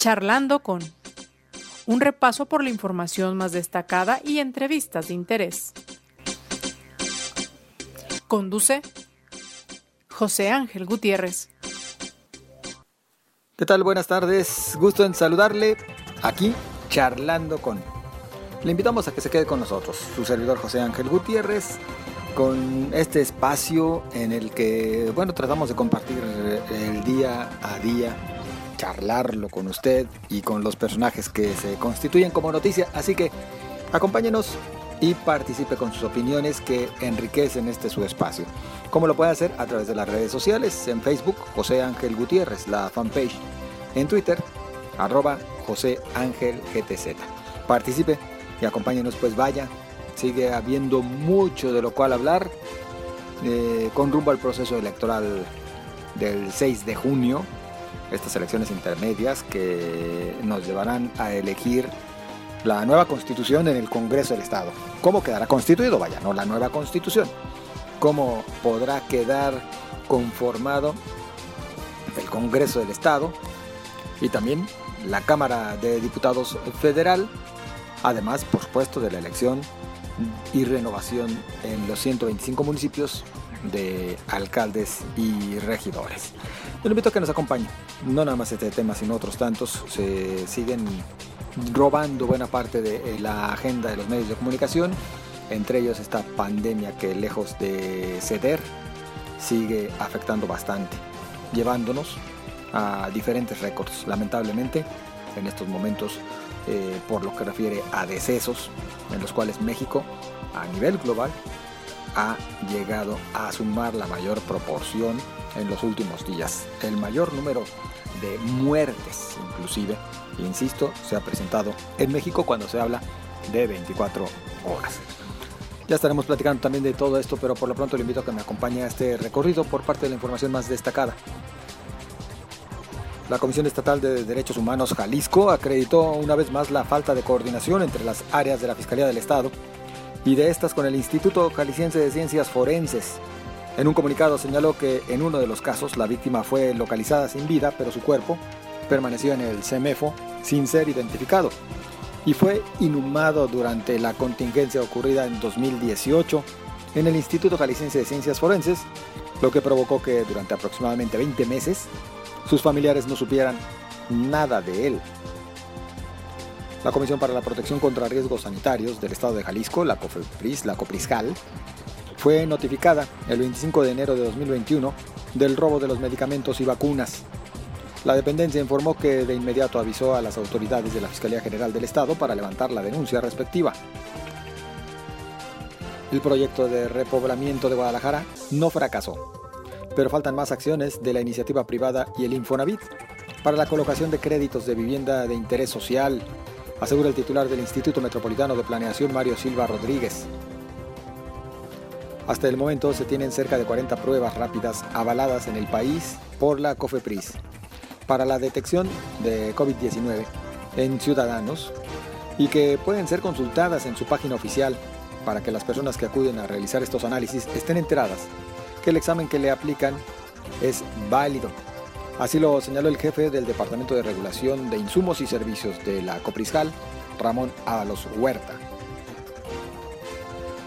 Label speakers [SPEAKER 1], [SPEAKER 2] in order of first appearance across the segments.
[SPEAKER 1] Charlando con un repaso por la información más destacada y entrevistas de interés. Conduce José Ángel Gutiérrez.
[SPEAKER 2] ¿Qué tal? Buenas tardes. Gusto en saludarle aquí charlando con. Le invitamos a que se quede con nosotros, su servidor José Ángel Gutiérrez, con este espacio en el que, bueno, tratamos de compartir el día a día, charlarlo con usted y con los personajes que se constituyen como noticia. Así que acompáñenos y participe con sus opiniones que enriquecen este su espacio. ¿Cómo lo puede hacer? A través de las redes sociales, en Facebook, José Ángel Gutiérrez, la fanpage, en Twitter, arroba José Ángel GTZ. Participe y acompáñenos, pues vaya, sigue habiendo mucho de lo cual hablar eh, con rumbo al proceso electoral del 6 de junio, estas elecciones intermedias que nos llevarán a elegir la nueva constitución en el Congreso del Estado. ¿Cómo quedará constituido? Vaya, no la nueva constitución. ¿Cómo podrá quedar conformado el Congreso del Estado y también la Cámara de Diputados Federal? Además, por supuesto, de la elección y renovación en los 125 municipios de alcaldes y regidores. Yo invito a que nos acompañe. No nada más este tema, sino otros tantos. Se siguen robando buena parte de eh, la agenda de los medios de comunicación, entre ellos esta pandemia que lejos de ceder sigue afectando bastante, llevándonos a diferentes récords, lamentablemente, en estos momentos, eh, por lo que refiere a decesos, en los cuales México, a nivel global, ha llegado a sumar la mayor proporción en los últimos días, el mayor número de muertes inclusive insisto, se ha presentado en México cuando se habla de 24 horas. Ya estaremos platicando también de todo esto, pero por lo pronto le invito a que me acompañe a este recorrido por parte de la información más destacada. La Comisión Estatal de Derechos Humanos Jalisco acreditó una vez más la falta de coordinación entre las áreas de la Fiscalía del Estado y de estas con el Instituto Jalisciense de Ciencias Forenses. En un comunicado señaló que en uno de los casos la víctima fue localizada sin vida, pero su cuerpo permaneció en el CEMEFO sin ser identificado y fue inhumado durante la contingencia ocurrida en 2018 en el Instituto Jalisciense de Ciencias Forenses, lo que provocó que durante aproximadamente 20 meses sus familiares no supieran nada de él. La Comisión para la Protección contra Riesgos Sanitarios del Estado de Jalisco, la COFEPRIS, la COPRISJAL, fue notificada el 25 de enero de 2021 del robo de los medicamentos y vacunas la dependencia informó que de inmediato avisó a las autoridades de la Fiscalía General del Estado para levantar la denuncia respectiva. El proyecto de repoblamiento de Guadalajara no fracasó, pero faltan más acciones de la iniciativa privada y el Infonavit para la colocación de créditos de vivienda de interés social, asegura el titular del Instituto Metropolitano de Planeación Mario Silva Rodríguez. Hasta el momento se tienen cerca de 40 pruebas rápidas avaladas en el país por la COFEPRIS para la detección de COVID-19 en ciudadanos y que pueden ser consultadas en su página oficial para que las personas que acuden a realizar estos análisis estén enteradas que el examen que le aplican es válido. Así lo señaló el jefe del Departamento de Regulación de Insumos y Servicios de la Copriscal, Ramón Ábalos Huerta.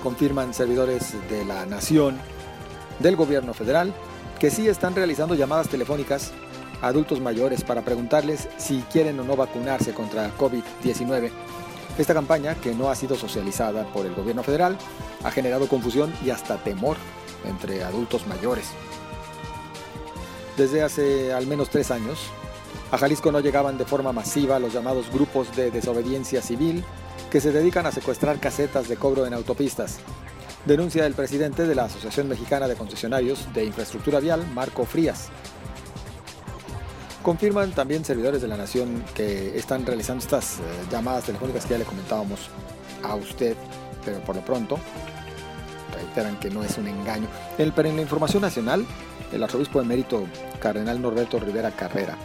[SPEAKER 2] Confirman servidores de la Nación, del Gobierno Federal, que sí están realizando llamadas telefónicas adultos mayores para preguntarles si quieren o no vacunarse contra COVID-19. Esta campaña, que no ha sido socializada por el gobierno federal, ha generado confusión y hasta temor entre adultos mayores. Desde hace al menos tres años, a Jalisco no llegaban de forma masiva los llamados grupos de desobediencia civil que se dedican a secuestrar casetas de cobro en autopistas. Denuncia el presidente de la Asociación Mexicana de Concesionarios de Infraestructura Vial, Marco Frías. Confirman también servidores de la Nación que están realizando estas eh, llamadas telefónicas que ya le comentábamos a usted, pero por lo pronto reiteran que no es un engaño. Pero en la información nacional, el arzobispo emérito Cardenal Norberto Rivera Carrera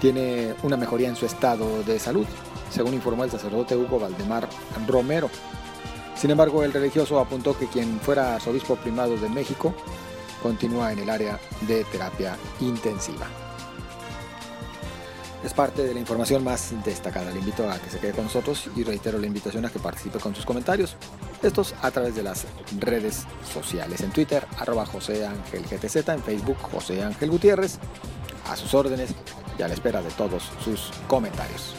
[SPEAKER 2] tiene una mejoría en su estado de salud, según informó el sacerdote Hugo Valdemar Romero. Sin embargo, el religioso apuntó que quien fuera arzobispo primado de México continúa en el área de terapia intensiva. es parte de la información más destacada. Le invito a que se quede con nosotros y reitero la invitación a que participe con sus comentarios. Estos a través de las redes sociales. En Twitter, arroba José Ángel GTZ, en Facebook, José Ángel Gutiérrez. A sus órdenes y a la espera de todos sus comentarios.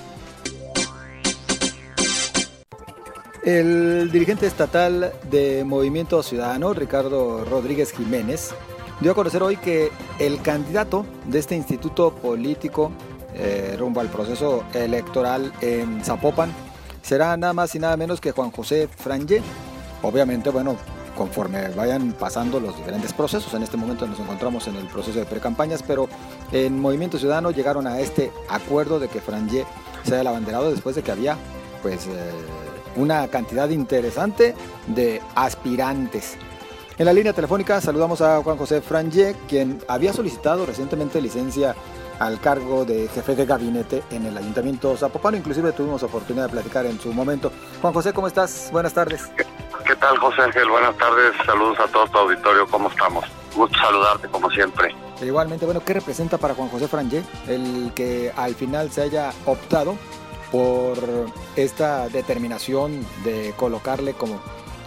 [SPEAKER 2] El dirigente estatal de Movimiento Ciudadano, Ricardo Rodríguez Jiménez, dio a conocer hoy que el candidato de este instituto político eh, rumbo al proceso electoral en Zapopan será nada más y nada menos que Juan José Frangé. Obviamente, bueno, conforme vayan pasando los diferentes procesos. En este momento nos encontramos en el proceso de precampañas, pero en Movimiento Ciudadano llegaron a este acuerdo de que Frangé sea el abanderado después de que había pues eh, una cantidad interesante de aspirantes. En la línea telefónica saludamos a Juan José Frangé, quien había solicitado recientemente licencia al cargo de jefe de gabinete en el Ayuntamiento Zapopano. Inclusive tuvimos oportunidad de platicar en su momento. Juan José, ¿cómo estás? Buenas tardes.
[SPEAKER 3] ¿Qué tal, José Ángel? Buenas tardes. Saludos a todo tu auditorio. ¿Cómo estamos? Gusto saludarte, como siempre.
[SPEAKER 2] igualmente, bueno, ¿qué representa para Juan José Frangé el que al final se haya optado por esta determinación de colocarle como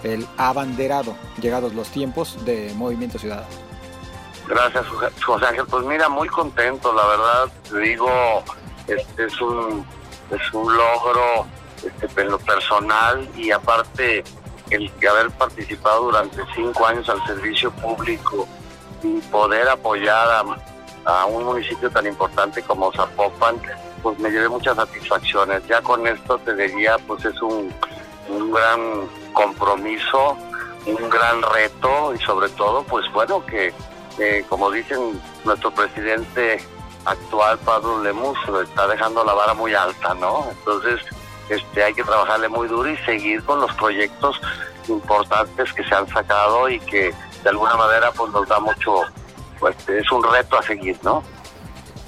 [SPEAKER 2] el abanderado, llegados los tiempos de Movimiento Ciudadano.
[SPEAKER 3] Gracias, José Ángel. Pues mira, muy contento, la verdad, te digo, este es un, es un logro este, en lo personal y aparte el haber participado durante cinco años al servicio público y poder apoyar a, a un municipio tan importante como Zapopan, pues me llevé muchas satisfacciones. Ya con esto te diría, pues es un, un gran compromiso, un gran reto y sobre todo, pues bueno, que como dicen nuestro presidente actual, Pablo Lemus, está dejando la vara muy alta, ¿no? Entonces, este, hay que trabajarle muy duro y seguir con los proyectos importantes que se han sacado y que de alguna manera pues nos da mucho, pues es un reto a seguir, ¿no?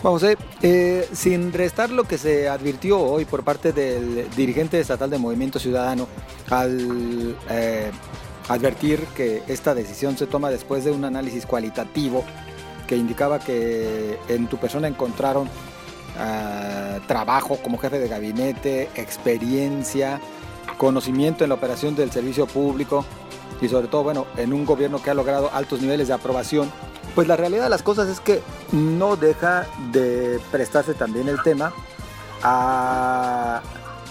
[SPEAKER 2] José, eh, sin restar lo que se advirtió hoy por parte del dirigente estatal de Movimiento Ciudadano al eh, advertir que esta decisión se toma después de un análisis cualitativo que indicaba que en tu persona encontraron ah, trabajo como jefe de gabinete, experiencia, conocimiento en la operación del servicio público y sobre todo, bueno, en un gobierno que ha logrado altos niveles de aprobación. Pues la realidad de las cosas es que no deja de prestarse también el tema a,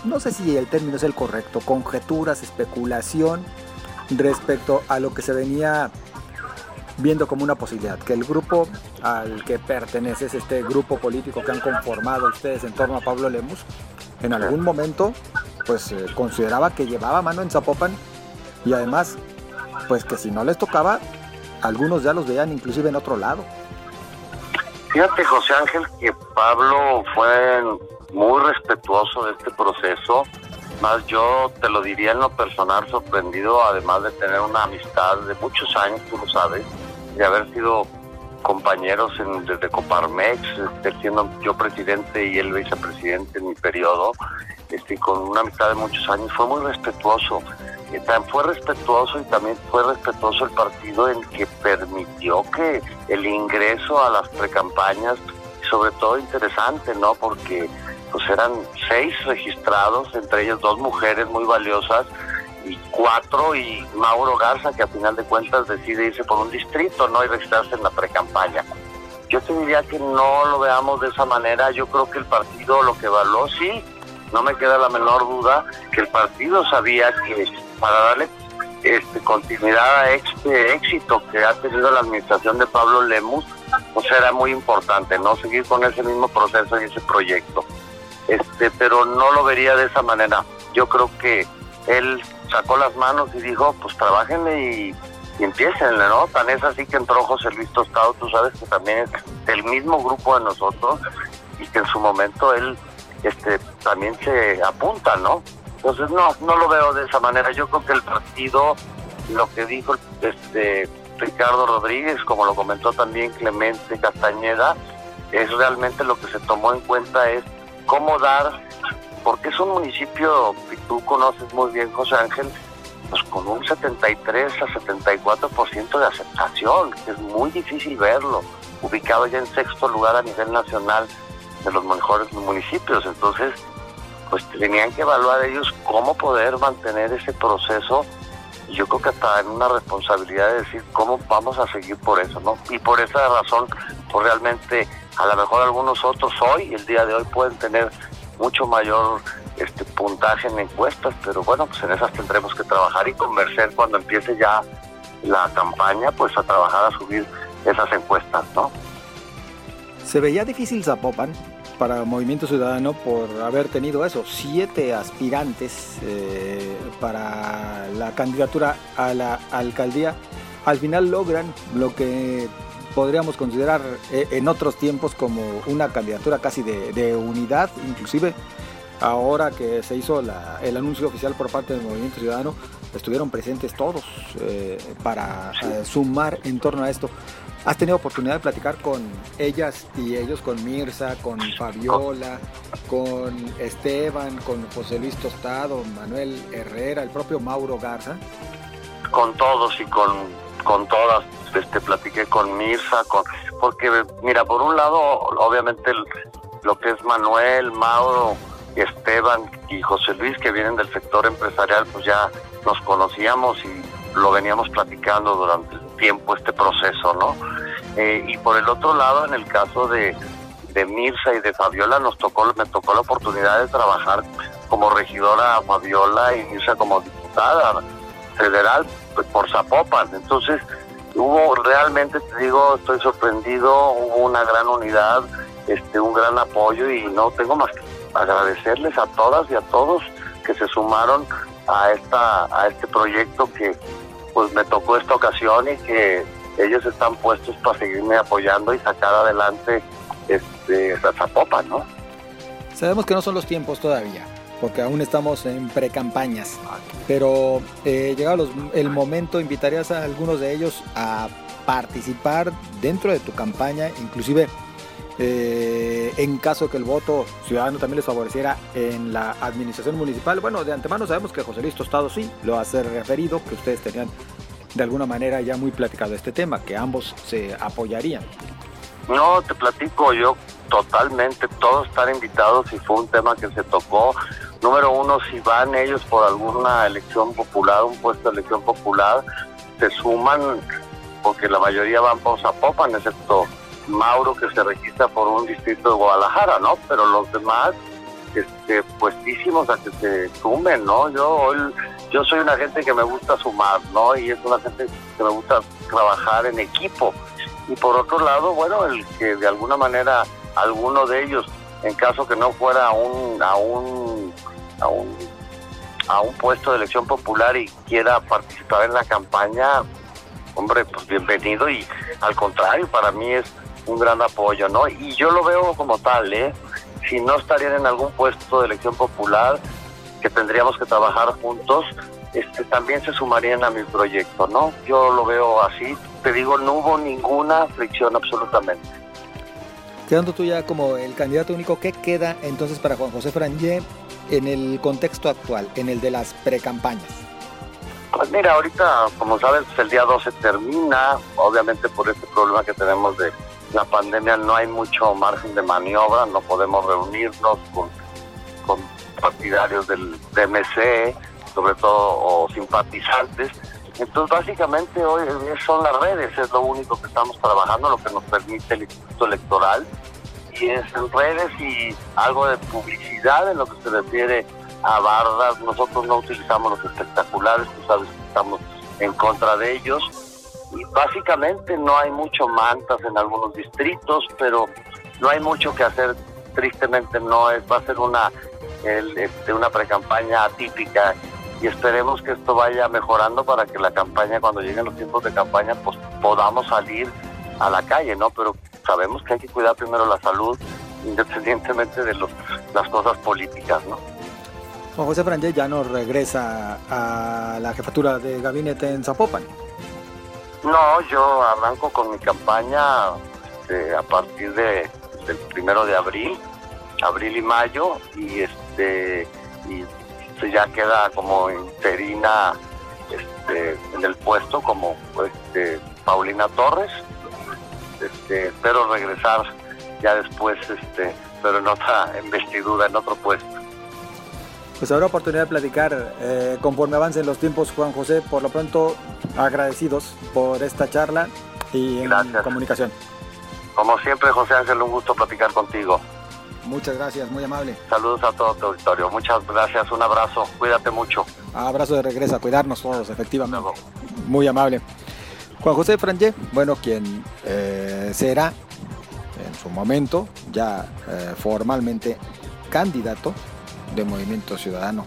[SPEAKER 2] no sé si el término es el correcto, conjeturas, especulación respecto a lo que se venía viendo como una posibilidad, que el grupo al que perteneces, este grupo político que han conformado ustedes en torno a Pablo Lemus, en algún momento pues eh, consideraba que llevaba mano en Zapopan y además pues que si no les tocaba algunos ya los veían inclusive en otro lado.
[SPEAKER 3] Fíjate, José Ángel, que Pablo fue muy respetuoso de este proceso. Más yo te lo diría en lo personal, sorprendido, además de tener una amistad de muchos años, tú lo sabes, de haber sido compañeros en, desde Coparmex, este, siendo yo presidente y él vicepresidente en mi periodo, este, con una amistad de muchos años, fue muy respetuoso fue respetuoso y también fue respetuoso el partido en que permitió que el ingreso a las precampañas, sobre todo interesante, ¿no? Porque pues eran seis registrados, entre ellos dos mujeres muy valiosas y cuatro y Mauro Garza que a final de cuentas decide irse por un distrito, ¿no? Y registrarse en la precampaña. Yo te diría que no lo veamos de esa manera, yo creo que el partido lo que evaluó, sí, no me queda la menor duda que el partido sabía que para darle este, continuidad a este éxito que ha tenido la administración de Pablo Lemus, pues era muy importante, ¿no? Seguir con ese mismo proceso y ese proyecto. Este, pero no lo vería de esa manera. Yo creo que él sacó las manos y dijo, pues trabajenle y, y empiecenle, ¿no? Tan es así que entró José Luis Tostado, tú sabes que también es del mismo grupo de nosotros y que en su momento él este, también se apunta, ¿no? Entonces no, no lo veo de esa manera. Yo creo que el partido, lo que dijo este Ricardo Rodríguez, como lo comentó también Clemente Castañeda, es realmente lo que se tomó en cuenta es cómo dar, porque es un municipio que tú conoces muy bien, José Ángel, pues con un 73 a 74% de aceptación, que es muy difícil verlo, ubicado ya en sexto lugar a nivel nacional de los mejores municipios. Entonces, pues tenían que evaluar ellos cómo poder mantener ese proceso y yo creo que hasta en una responsabilidad de decir cómo vamos a seguir por eso, ¿no? Y por esa razón, pues realmente a lo mejor algunos otros hoy, el día de hoy, pueden tener mucho mayor este puntaje en encuestas, pero bueno, pues en esas tendremos que trabajar y convencer cuando empiece ya la campaña, pues a trabajar a subir esas encuestas, ¿no?
[SPEAKER 2] Se veía difícil Zapopan para Movimiento Ciudadano por haber tenido eso, siete aspirantes eh, para la candidatura a la alcaldía. Al final logran lo que podríamos considerar eh, en otros tiempos como una candidatura casi de, unidad, inclusive ahora que se hizo el anuncio oficial por parte del Movimiento Ciudadano, estuvieron presentes todos eh, para sumar en torno a esto. ¿Has tenido oportunidad de platicar con ellas y ellos, con Mirza, con Fabiola, con Esteban, con José Luis Tostado, Manuel Herrera, el propio Mauro Garza?
[SPEAKER 3] Con todos y con, con todas. Este, platiqué con Mirza, con, porque mira, por un lado, obviamente lo que es Manuel, Mauro, Esteban y José Luis, que vienen del sector empresarial, pues ya nos conocíamos y lo veníamos platicando durante el tiempo este proceso, ¿no? Eh, y por el otro lado, en el caso de, de Mirza y de Fabiola, nos tocó, me tocó la oportunidad de trabajar como regidora Fabiola y Mirza como diputada federal pues, por Zapopan. Entonces, hubo realmente, te digo, estoy sorprendido, hubo una gran unidad, este, un gran apoyo y no tengo más que agradecerles a todas y a todos que se sumaron a esta a este proyecto que pues me tocó esta ocasión y que ellos están puestos para seguirme apoyando y sacar adelante este Zapopan, ¿no?
[SPEAKER 2] Sabemos que no son los tiempos todavía, porque aún estamos en pre-campañas, pero eh, llegado el momento, invitarías a algunos de ellos a participar dentro de tu campaña, inclusive eh, en caso que el voto ciudadano también les favoreciera en la administración municipal. Bueno, de antemano sabemos que José Luis Tostado sí lo hace referido, que ustedes tenían de alguna manera ya muy platicado este tema, que ambos se apoyarían.
[SPEAKER 3] No, te platico yo totalmente, todos están invitados y fue un tema que se tocó. Número uno, si van ellos por alguna elección popular, un puesto de elección popular, se suman, porque la mayoría van por Zapopan, excepto Mauro que se registra por un distrito de Guadalajara, ¿no? Pero los demás, este, puestísimos a que se sumen, ¿no? Yo yo soy una gente que me gusta sumar, ¿no? Y es una gente que me gusta trabajar en equipo. Y por otro lado, bueno, el que de alguna manera alguno de ellos, en caso que no fuera a un, a un, a un, a un puesto de elección popular y quiera participar en la campaña, hombre, pues bienvenido y al contrario, para mí es un gran apoyo, ¿no? Y yo lo veo como tal, ¿eh? Si no estarían en algún puesto de elección popular, que tendríamos que trabajar juntos, este, también se sumarían a mi proyecto, ¿no? Yo lo veo así, te digo, no hubo ninguna fricción absolutamente.
[SPEAKER 2] Quedando tú ya como el candidato único, ¿qué queda entonces para Juan José Frangé en el contexto actual, en el de las precampañas?
[SPEAKER 3] Pues mira, ahorita, como sabes, el día 12 termina, obviamente por este problema que tenemos de la pandemia no hay mucho margen de maniobra, no podemos reunirnos con, con partidarios del DMC, sobre todo, o simpatizantes. Entonces, básicamente hoy son las redes, es lo único que estamos trabajando, lo que nos permite el Instituto Electoral, y es en redes y algo de publicidad en lo que se refiere a bardas. Nosotros no utilizamos los espectaculares, tú sabes que estamos en contra de ellos y básicamente no hay mucho mantas en algunos distritos, pero no hay mucho que hacer. Tristemente no es, va a ser una, el, este, una precampaña atípica y esperemos que esto vaya mejorando para que la campaña, cuando lleguen los tiempos de campaña, pues podamos salir a la calle, ¿no? Pero sabemos que hay que cuidar primero la salud, independientemente de los, las cosas políticas, ¿no?
[SPEAKER 2] Juan José Frangé ya no regresa a la jefatura de gabinete en Zapopan.
[SPEAKER 3] No, yo arranco con mi campaña este, a partir de, del primero de abril, abril y mayo, y este y ya queda como interina este, en el puesto como este, Paulina Torres. Este, espero regresar ya después este, pero en otra investidura, en otro puesto.
[SPEAKER 2] Pues habrá oportunidad de platicar eh, conforme avancen los tiempos, Juan José. Por lo pronto, agradecidos por esta charla y en comunicación.
[SPEAKER 3] Como siempre, José Ángel, un gusto platicar contigo.
[SPEAKER 2] Muchas gracias, muy amable.
[SPEAKER 3] Saludos a todo tu auditorio. Muchas gracias, un abrazo. Cuídate mucho.
[SPEAKER 2] Abrazo de regreso, a cuidarnos todos, efectivamente. Muy amable. Juan José Frangé, bueno, quien eh, será en su momento ya eh, formalmente candidato de Movimiento Ciudadano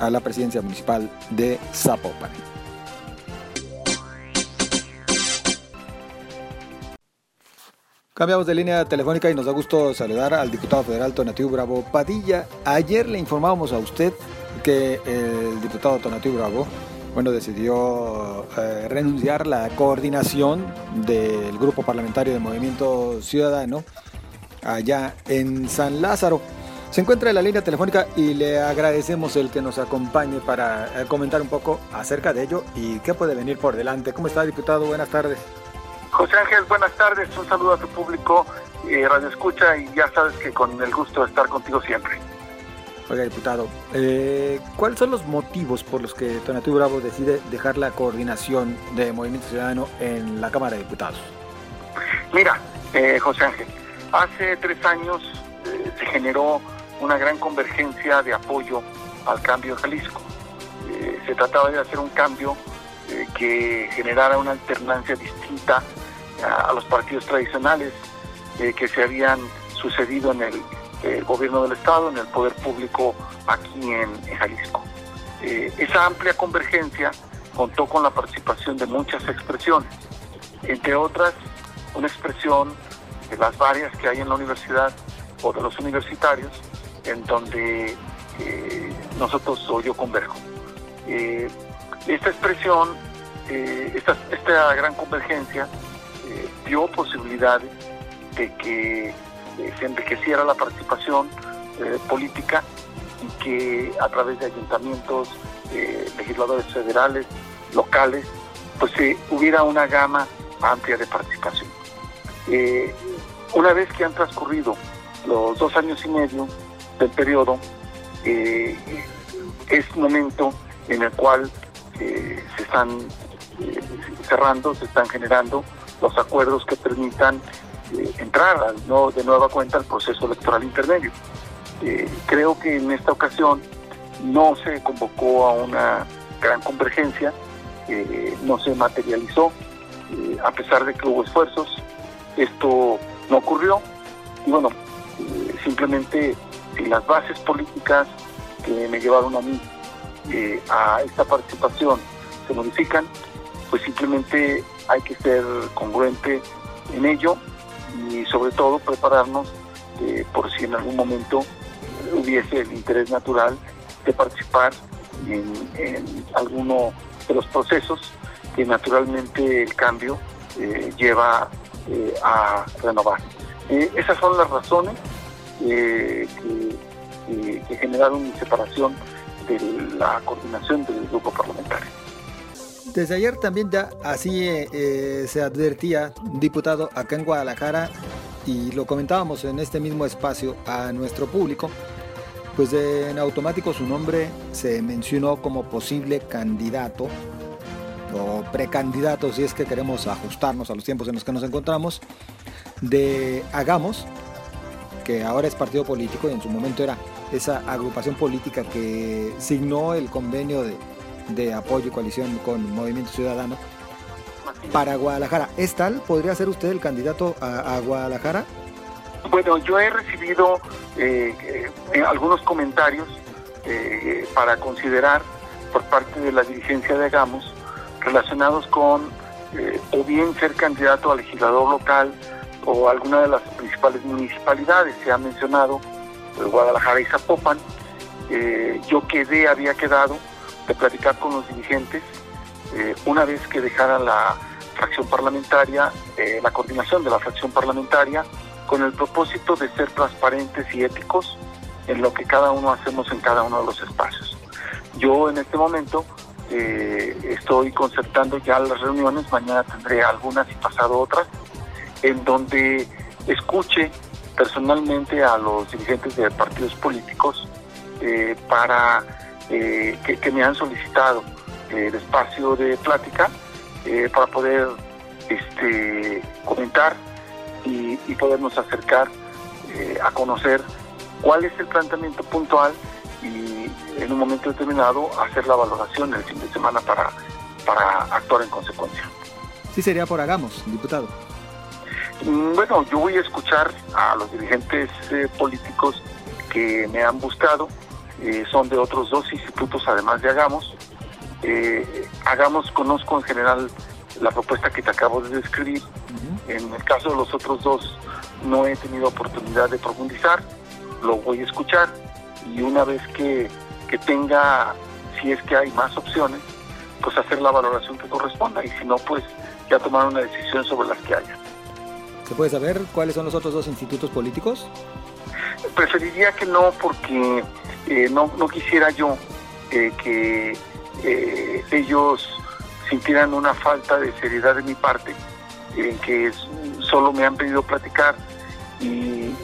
[SPEAKER 2] a la presidencia municipal de Zapopan. Cambiamos de línea telefónica y nos da gusto saludar al diputado federal Tonatiuh Bravo Padilla. Ayer le informábamos a usted que el diputado Tonatiuh Bravo bueno, decidió eh, renunciar la coordinación del grupo parlamentario de Movimiento Ciudadano allá en San Lázaro. Se encuentra en la línea telefónica y le agradecemos el que nos acompañe para eh, comentar un poco acerca de ello y qué puede venir por delante. ¿Cómo está, diputado? Buenas tardes.
[SPEAKER 4] José Ángel, buenas tardes. Un saludo a tu público, eh, Radio Escucha, y ya sabes que con el gusto de estar contigo siempre.
[SPEAKER 2] Oiga, diputado, eh, ¿cuáles son los motivos por los que Tonatiuh Bravo decide dejar la coordinación de Movimiento Ciudadano en la Cámara de Diputados?
[SPEAKER 4] Mira, eh, José Ángel, hace tres años eh, se generó una gran convergencia de apoyo al cambio de Jalisco. se trataba de hacer un cambio que generara una alternancia distinta a, los partidos tradicionales que se habían sucedido en el, gobierno del Estado, en el poder público aquí en, Jalisco. Eh, esa amplia convergencia contó con la participación de muchas expresiones, entre otras una expresión de las varias que hay en la universidad o de los universitarios, en donde eh, nosotros o yo converjo. Eh, esta expresión, esta, esta gran convergencia, dio posibilidades de que eh, se enriqueciera la participación eh, política y que a través de ayuntamientos, eh, legisladores federales, locales, pues hubiera una gama amplia de participación. una vez que han transcurrido los dos años y medio del periodo, es momento en el cual se están cerrando, se están generando los acuerdos que permitan eh, entrar no, de nueva cuenta al proceso electoral intermedio. Eh, creo que en esta ocasión no se convocó a una gran convergencia, eh, no se materializó, a pesar de que hubo esfuerzos, esto no ocurrió y bueno, simplemente si las bases políticas que me llevaron a mí a esta participación se modifican, pues simplemente hay que ser congruente en ello y sobre todo prepararnos eh, por si en algún momento hubiese el interés natural de participar en, alguno de los procesos que naturalmente el cambio eh, lleva eh, a renovar. esas son las razones que, que generaron mi separación de la coordinación del grupo parlamentario.
[SPEAKER 2] Desde ayer también ya así eh, se advertía, diputado, acá en Guadalajara, y lo comentábamos en este mismo espacio a nuestro público, pues en automático su nombre se mencionó como posible candidato o precandidato, si es que queremos ajustarnos a los tiempos en los que nos encontramos, de Hagamos, que ahora es partido político y en su momento era esa agrupación política que signó el convenio de de apoyo y coalición con Movimiento Ciudadano para Guadalajara. ¿Es tal? ¿Podría ser usted el candidato a, Guadalajara?
[SPEAKER 4] Bueno, yo he recibido eh, eh, algunos comentarios eh, para considerar por parte de la dirigencia de Agamos relacionados con o bien ser candidato a legislador local o alguna de las principales municipalidades. Se ha mencionado Guadalajara y Zapopan. yo quedé, había quedado de platicar con los dirigentes eh, una vez que dejara la fracción parlamentaria, eh, la coordinación de la fracción parlamentaria, con el propósito de ser transparentes y éticos en lo que cada uno hacemos en cada uno de los espacios. Yo en este momento eh, estoy concertando ya las reuniones, mañana tendré algunas y pasado otras, en donde escuche personalmente a los dirigentes de partidos políticos eh, que, que, me han solicitado el espacio de plática para poder este, comentar y, y podernos acercar a conocer cuál es el planteamiento puntual y en un momento determinado hacer la valoración el fin de semana para, para actuar en consecuencia.
[SPEAKER 2] Sí sería por hagamos, diputado.
[SPEAKER 4] Mm, bueno, yo voy a escuchar a los dirigentes eh, políticos que me han buscado, eh, son de otros dos institutos además de Hagamos. Eh, hagamos, conozco en general la propuesta que te acabo de describir. En el caso de los otros dos no he tenido oportunidad de profundizar, lo voy a escuchar y una vez que, que tenga, si es que hay más opciones, pues hacer la valoración que corresponda y si no, pues ya tomar una decisión sobre las que haya.
[SPEAKER 2] ¿Se puede saber cuáles son los otros dos institutos políticos?
[SPEAKER 4] Preferiría que no, porque eh, no, no quisiera yo eh, que eh, ellos sintieran una falta de seriedad de mi parte, en que solo me han pedido platicar y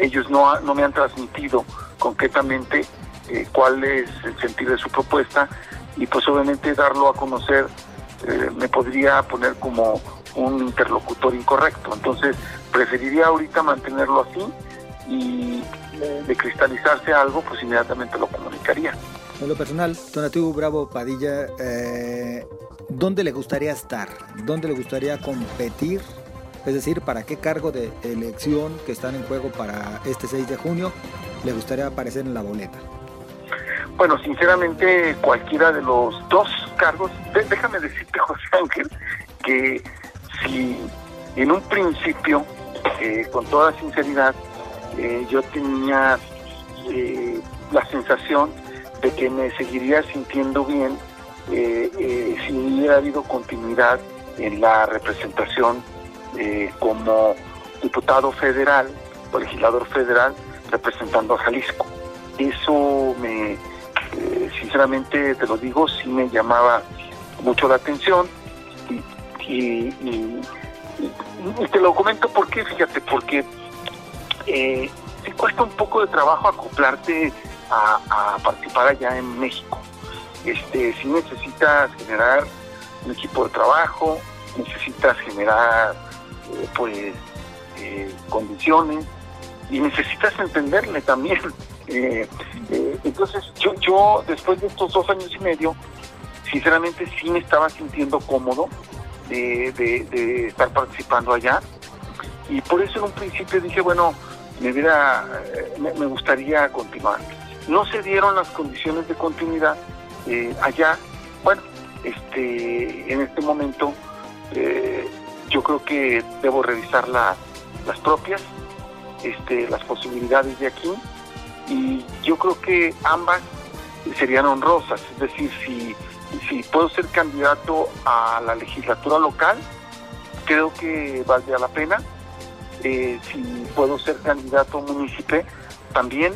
[SPEAKER 4] ellos no, no me han transmitido concretamente cuál es el sentido de su propuesta y pues obviamente darlo a conocer eh, me podría poner como un interlocutor incorrecto. Entonces, preferiría ahorita mantenerlo así y de cristalizarse algo, pues inmediatamente lo comunicaría.
[SPEAKER 2] En lo personal, Donativo Bravo Padilla, eh, ¿dónde le gustaría estar? ¿Dónde le gustaría competir? Es decir, ¿para qué cargo de elección que están en juego para este 6 de junio le gustaría aparecer en la boleta?
[SPEAKER 4] Bueno, sinceramente, cualquiera de los dos cargos, déjame decirte, José Ángel, que si en un principio, eh, con toda sinceridad, eh, yo tenía eh, la sensación de que me seguiría sintiendo bien si hubiera habido continuidad en la representación como diputado federal o legislador federal representando a Jalisco. Eso me, eh, sinceramente te lo digo, sí me llamaba mucho la atención y, te lo comento porque, fíjate, porque eh, cuesta un poco de trabajo acoplarte a, participar allá en México. Este, si necesitas generar un equipo de trabajo, necesitas generar eh, pues condiciones y necesitas entenderle también eh, eh, entonces, yo, yo, después de estos dos años y medio, sinceramente sí me estaba sintiendo cómodo de, estar participando allá. Y por eso en un principio dije, bueno, me, eh, me, gustaría continuar. No se dieron las condiciones de continuidad allá. Bueno, este, en este momento yo creo que debo revisar las propias, este, las posibilidades de aquí y yo creo que ambas serían honrosas, es decir, si, si puedo ser candidato a la legislatura local, creo que valdría la pena. Eh, si puedo ser candidato a municipio, también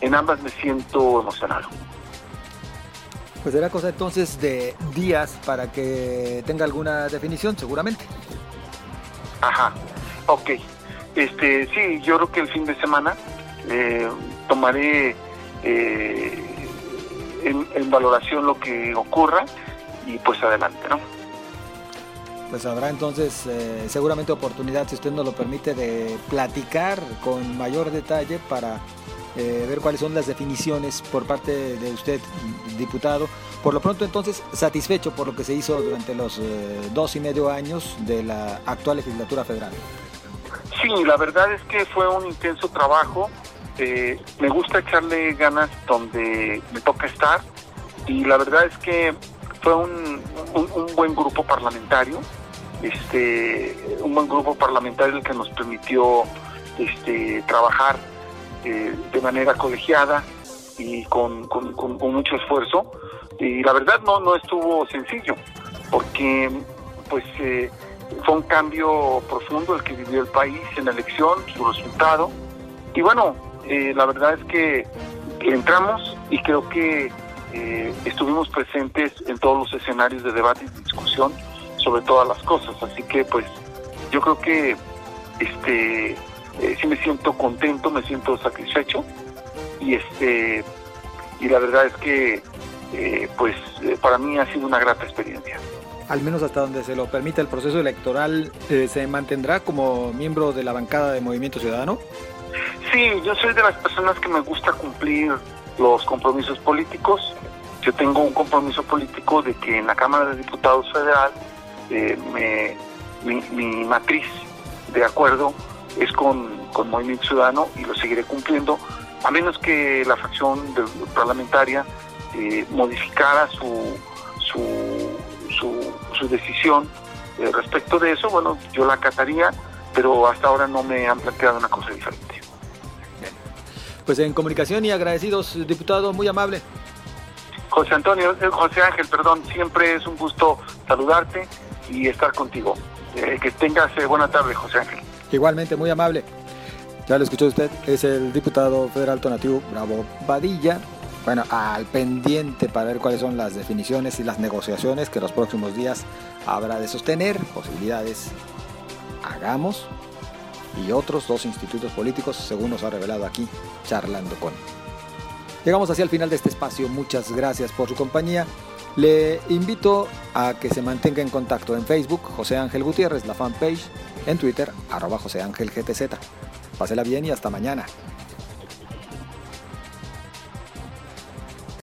[SPEAKER 4] en ambas me siento emocionado.
[SPEAKER 2] Pues será cosa entonces de días para que tenga alguna definición, seguramente.
[SPEAKER 4] Ajá, ok. Este, sí, yo creo que el fin de semana eh, tomaré eh, en, valoración lo que ocurra y pues adelante, ¿no?
[SPEAKER 2] Pues habrá entonces eh, seguramente oportunidad, si usted nos lo permite, de platicar con mayor detalle para eh, ver cuáles son las definiciones por parte de usted, diputado. Por lo pronto entonces, satisfecho por lo que se hizo durante los dos y medio años de la actual legislatura federal.
[SPEAKER 4] Sí, la verdad es que fue un intenso trabajo. Eh, me gusta echarle ganas donde me toca estar y la verdad es que fue un, buen grupo parlamentario, este, un buen grupo parlamentario que nos permitió este, trabajar eh, de manera colegiada y con, mucho esfuerzo. Y la verdad no no estuvo sencillo porque pues eh, fue un cambio profundo el que vivió el país en la elección, su resultado. Y bueno eh, la verdad es que entramos y creo que eh, estuvimos presentes en todos los escenarios de debate y discusión sobre todas las cosas. Así que pues yo creo que este eh, sí me siento contento, me siento satisfecho y este y la verdad es que eh, pues eh, para mí ha sido una grata experiencia.
[SPEAKER 2] Al menos hasta donde se lo permite el proceso electoral, ¿se mantendrá como miembro de la bancada de Movimiento Ciudadano?
[SPEAKER 4] Sí, yo soy de las personas que me gusta cumplir los compromisos políticos. Yo tengo un compromiso político de que en la Cámara de Diputados Federal me, mi, mi matriz de acuerdo es con, Movimiento Ciudadano y lo seguiré cumpliendo, a menos que la fracción parlamentaria eh, modificara su, su, su, decisión eh, respecto de eso, bueno, yo la acataría, pero hasta ahora no me han planteado una cosa diferente.
[SPEAKER 2] Pues en comunicación y agradecidos, diputado, muy amable.
[SPEAKER 4] José Antonio, eh, José Ángel, perdón, siempre es un gusto saludarte y estar contigo. que tengas buena tarde, José Ángel.
[SPEAKER 2] Igualmente, muy amable. Ya lo escuchó usted, es el diputado federal tonativo Bravo Badilla. Bueno, al pendiente para ver cuáles son las definiciones y las negociaciones que los próximos días habrá de sostener, posibilidades hagamos y otros dos institutos políticos, según nos ha revelado aquí, charlando con. Llegamos hacia el final de este espacio, muchas gracias por su compañía. Le invito a que se mantenga en contacto en Facebook, José Ángel Gutiérrez, la fanpage, en Twitter, arroba José Ángel GTZ. Pásela bien y hasta mañana.